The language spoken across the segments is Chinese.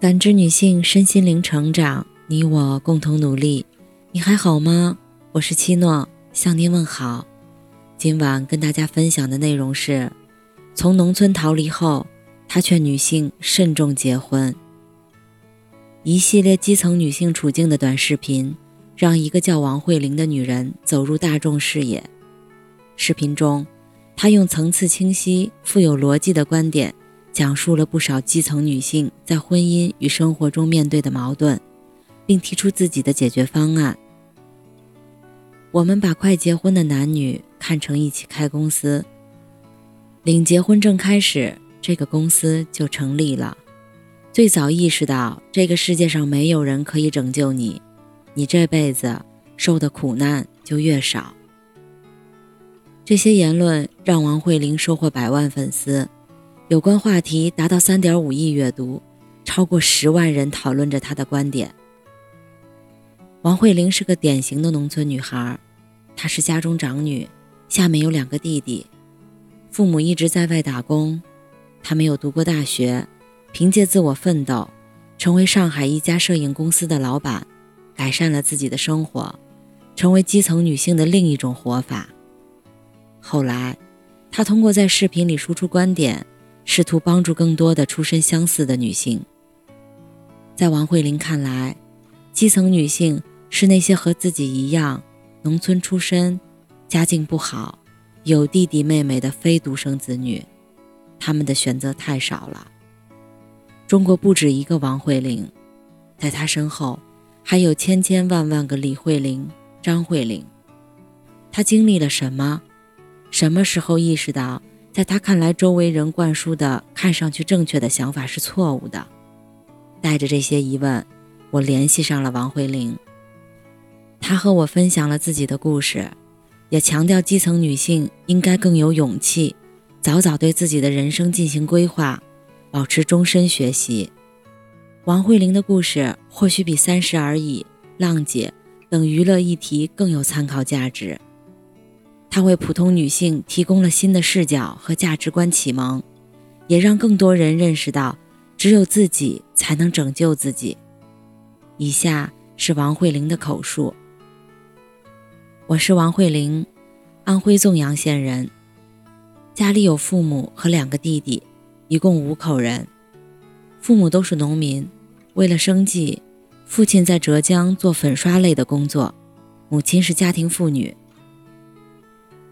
感知女性身心灵成长，你我共同努力。你还好吗？我是七诺，向您问好。今晚跟大家分享的内容是：从农村逃离后，他劝女性慎重结婚。一系列基层女性处境的短视频，让一个叫王慧玲的女人走入大众视野。视频中，她用层次清晰、富有逻辑的观点。讲述了不少基层女性在婚姻与生活中面对的矛盾，并提出自己的解决方案。我们把快结婚的男女看成一起开公司，领结婚证开始，这个公司就成立了。最早意识到这个世界上没有人可以拯救你，你这辈子受的苦难就越少。这些言论让王慧玲收获百万粉丝。有关话题达到三点五亿阅读，超过十万人讨论着她的观点。王慧玲是个典型的农村女孩，她是家中长女，下面有两个弟弟，父母一直在外打工，她没有读过大学，凭借自我奋斗，成为上海一家摄影公司的老板，改善了自己的生活，成为基层女性的另一种活法。后来，她通过在视频里输出观点。试图帮助更多的出身相似的女性。在王慧玲看来，基层女性是那些和自己一样农村出身、家境不好、有弟弟妹妹的非独生子女，她们的选择太少了。中国不止一个王慧玲，在她身后还有千千万万个李慧玲、张慧玲。她经历了什么？什么时候意识到？在他看来，周围人灌输的看上去正确的想法是错误的。带着这些疑问，我联系上了王慧玲。她和我分享了自己的故事，也强调基层女性应该更有勇气，早早对自己的人生进行规划，保持终身学习。王慧玲的故事或许比《三十而已》《浪姐》等娱乐议题更有参考价值。他为普通女性提供了新的视角和价值观启蒙，也让更多人认识到，只有自己才能拯救自己。以下是王慧玲的口述：我是王慧玲，安徽纵阳县人，家里有父母和两个弟弟，一共五口人。父母都是农民，为了生计，父亲在浙江做粉刷类的工作，母亲是家庭妇女。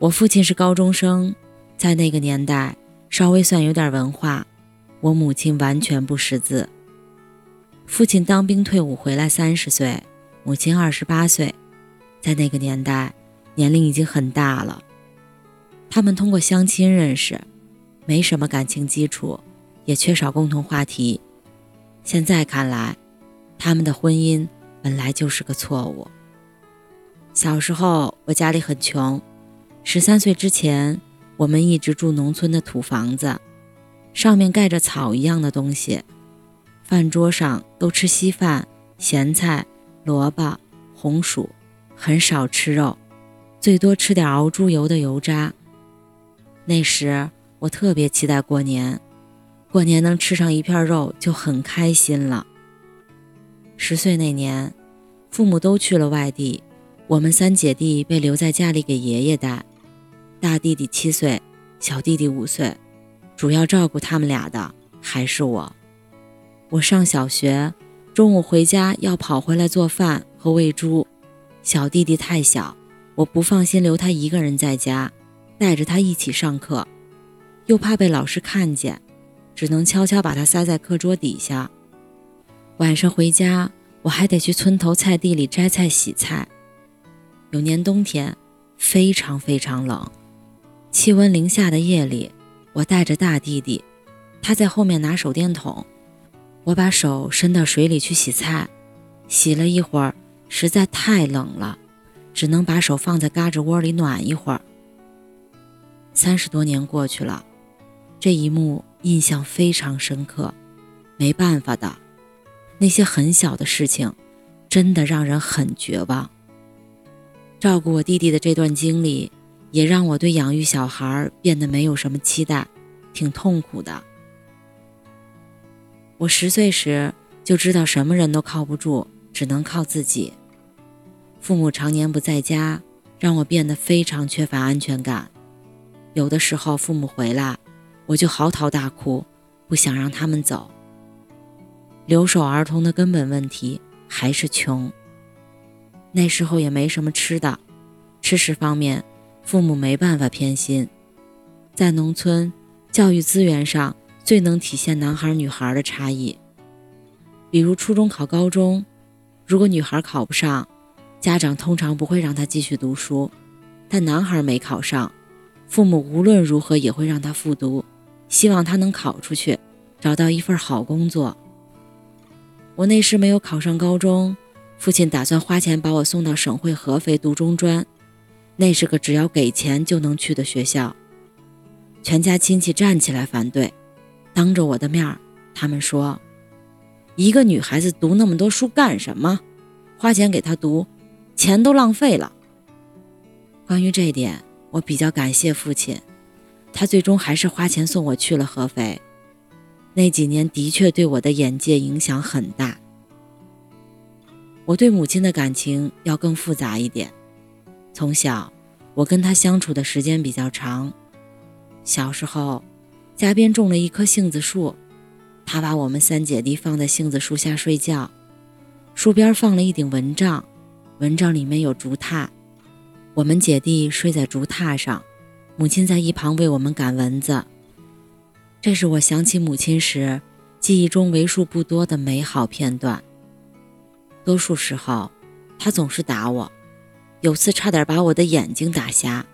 我父亲是高中生，在那个年代稍微算有点文化。我母亲完全不识字。父亲当兵退伍回来三十岁，母亲二十八岁，在那个年代年龄已经很大了。他们通过相亲认识，没什么感情基础，也缺少共同话题。现在看来，他们的婚姻本来就是个错误。小时候我家里很穷。十三岁之前，我们一直住农村的土房子，上面盖着草一样的东西。饭桌上都吃稀饭、咸菜、萝卜、红薯，很少吃肉，最多吃点熬猪油的油渣。那时我特别期待过年，过年能吃上一片肉就很开心了。十岁那年，父母都去了外地，我们三姐弟被留在家里给爷爷带。大弟弟七岁，小弟弟五岁，主要照顾他们俩的还是我。我上小学，中午回家要跑回来做饭和喂猪。小弟弟太小，我不放心留他一个人在家，带着他一起上课，又怕被老师看见，只能悄悄把他塞在课桌底下。晚上回家，我还得去村头菜地里摘菜洗菜。有年冬天，非常非常冷。气温零下的夜里，我带着大弟弟，他在后面拿手电筒，我把手伸到水里去洗菜，洗了一会儿，实在太冷了，只能把手放在嘎吱窝里暖一会儿。三十多年过去了，这一幕印象非常深刻。没办法的，那些很小的事情，真的让人很绝望。照顾我弟弟的这段经历。也让我对养育小孩变得没有什么期待，挺痛苦的。我十岁时，就知道什么人都靠不住，只能靠自己。父母常年不在家，让我变得非常缺乏安全感。有的时候父母回来，我就嚎啕大哭，不想让他们走。留守儿童的根本问题还是穷。那时候也没什么吃的，吃食方面，父母没办法偏心。在农村，教育资源上最能体现男孩女孩的差异。比如初中考高中，如果女孩考不上，家长通常不会让她继续读书；但男孩没考上，父母无论如何也会让他复读，希望他能考出去，找到一份好工作。我那时没有考上高中，父亲打算花钱把我送到省会合肥读中专，那是个只要给钱就能去的学校。全家亲戚站起来反对，当着我的面，他们说：“一个女孩子读那么多书干什么？花钱给她读，钱都浪费了。”关于这一点。我比较感谢父亲，他最终还是花钱送我去了合肥。那几年的确对我的眼界影响很大。我对母亲的感情要更复杂一点。从小，我跟她相处的时间比较长。小时候，家边种了一棵杏子树，她把我们三姐弟放在杏子树下睡觉，树边放了一顶蚊帐，蚊帐里面有竹榻。我们姐弟睡在竹榻上，母亲在一旁为我们赶蚊子。这是我想起母亲时记忆中为数不多的美好片段。多数时候，她总是打我，有次差点把我的眼睛打瞎。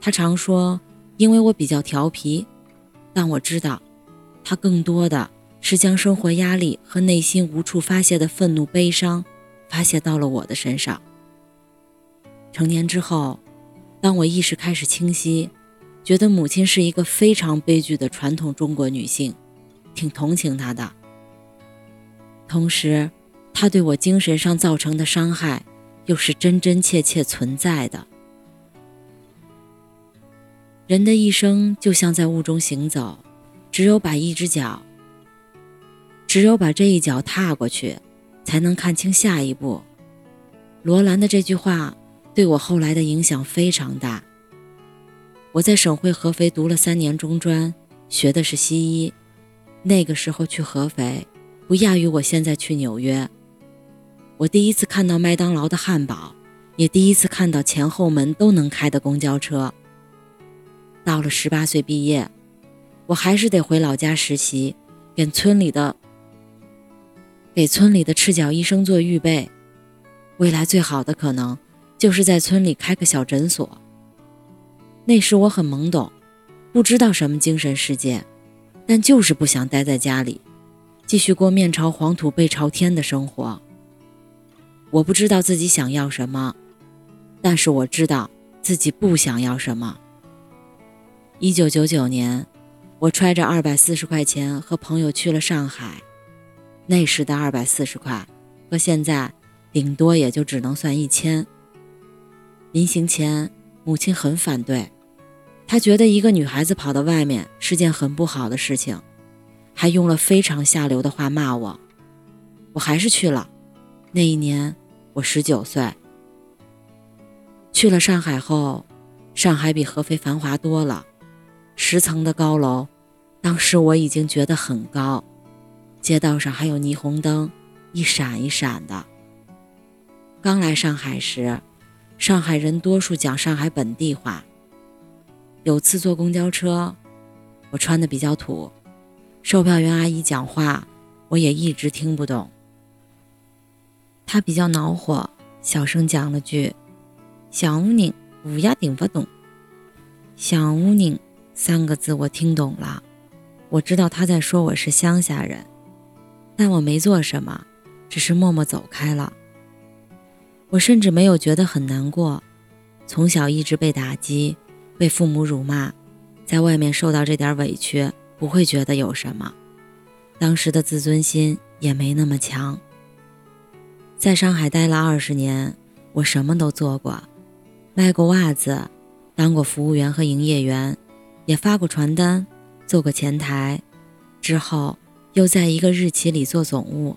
他常说因为我比较调皮，但我知道，他更多的是将生活压力和内心无处发泄的愤怒、悲伤发泄到了我的身上。成年之后，当我意识开始清晰，觉得母亲是一个非常悲剧的传统中国女性，挺同情她的。同时，她对我精神上造成的伤害，又是真真切切存在的。人的一生就像在雾中行走，只有把一只脚，只有把这一脚踏过去，才能看清下一步。罗兰的这句话。对我后来的影响非常大。我在省会合肥读了三年中专，学的是西医。那个时候去合肥，不亚于我现在去纽约。我第一次看到麦当劳的汉堡，也第一次看到前后门都能开的公交车。到了十八岁毕业，我还是得回老家实习，给村里的给村里的赤脚医生做预备。未来最好的可能。就是在村里开个小诊所。那时我很懵懂，不知道什么精神世界，但就是不想待在家里，继续过面朝黄土背朝天的生活。我不知道自己想要什么，但是我知道自己不想要什么。一九九九年，我揣着二百四十块钱和朋友去了上海。那时的二百四十块，和现在顶多也就只能算一千。临行前，母亲很反对，她觉得一个女孩子跑到外面是件很不好的事情，还用了非常下流的话骂我。我还是去了。那一年我十九岁。去了上海后，上海比合肥繁华多了，十层的高楼，当时我已经觉得很高，街道上还有霓虹灯，一闪一闪的。刚来上海时。上海人多数讲上海本地话。有次坐公交车，我穿的比较土，售票员阿姨讲话，我也一直听不懂。他比较恼火，小声讲了句：“小屋宁，乌鸦听不懂。”“小屋宁”三个字我听懂了，我知道他在说我是乡下人，但我没做什么，只是默默走开了。我甚至没有觉得很难过，从小一直被打击，被父母辱骂，在外面受到这点委屈，不会觉得有什么。当时的自尊心也没那么强。在上海待了二十年，我什么都做过，卖过袜子，当过服务员和营业员，也发过传单，做过前台。之后又在一个日企里做总务。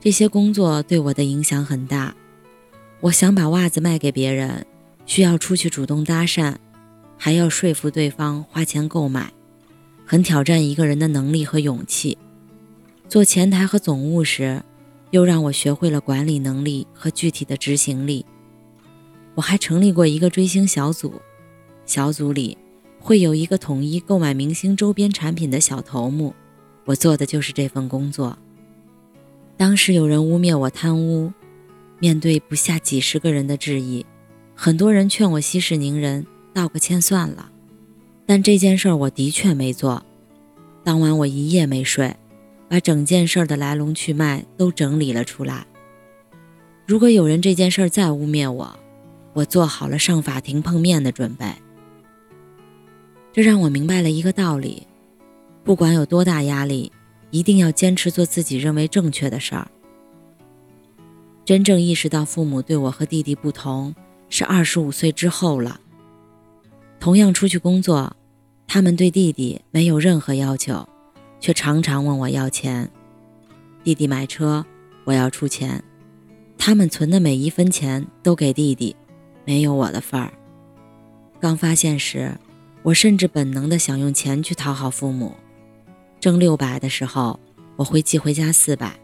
这些工作对我的影响很大。我想把袜子卖给别人，需要出去主动搭讪，还要说服对方花钱购买，很挑战一个人的能力和勇气。做前台和总务时，又让我学会了管理能力和具体的执行力。我还成立过一个追星小组，小组里会有一个统一购买明星周边产品的小头目，我做的就是这份工作。当时有人污蔑我贪污，面对不下几十个人的质疑，很多人劝我息事宁人，道个歉算了。但这件事儿我的确没做。当晚我一夜没睡，把整件事的来龙去脉都整理了出来。如果有人这件事再污蔑我，我做好了上法庭碰面的准备。这让我明白了一个道理：不管有多大压力。一定要坚持做自己认为正确的事儿。真正意识到父母对我和弟弟不同，是二十五岁之后了。同样出去工作，他们对弟弟没有任何要求，却常常问我要钱。弟弟买车，我要出钱。他们存的每一分钱都给弟弟，没有我的份儿。刚发现时，我甚至本能的想用钱去讨好父母。挣六百的时候，我会寄回家四百。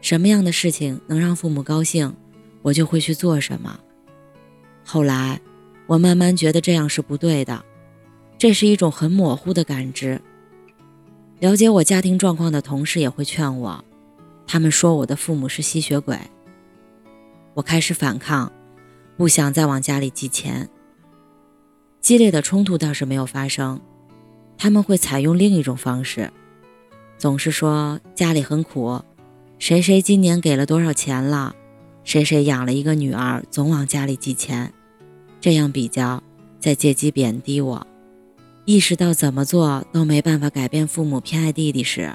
什么样的事情能让父母高兴，我就会去做什么。后来，我慢慢觉得这样是不对的，这是一种很模糊的感知。了解我家庭状况的同事也会劝我，他们说我的父母是吸血鬼。我开始反抗，不想再往家里寄钱。激烈的冲突倒是没有发生。他们会采用另一种方式，总是说家里很苦，谁谁今年给了多少钱了，谁谁养了一个女儿，总往家里寄钱，这样比较，再借机贬低我。意识到怎么做都没办法改变父母偏爱弟弟时，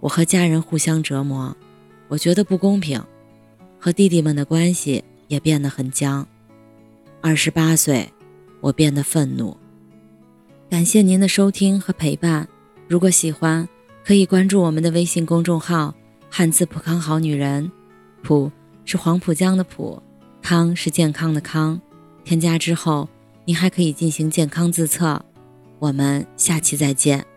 我和家人互相折磨，我觉得不公平，和弟弟们的关系也变得很僵。二十八岁，我变得愤怒。感谢您的收听和陪伴，如果喜欢，可以关注我们的微信公众号“汉字浦康好女人”，浦是黄浦江的浦，康是健康的康。添加之后，您还可以进行健康自测。我们下期再见。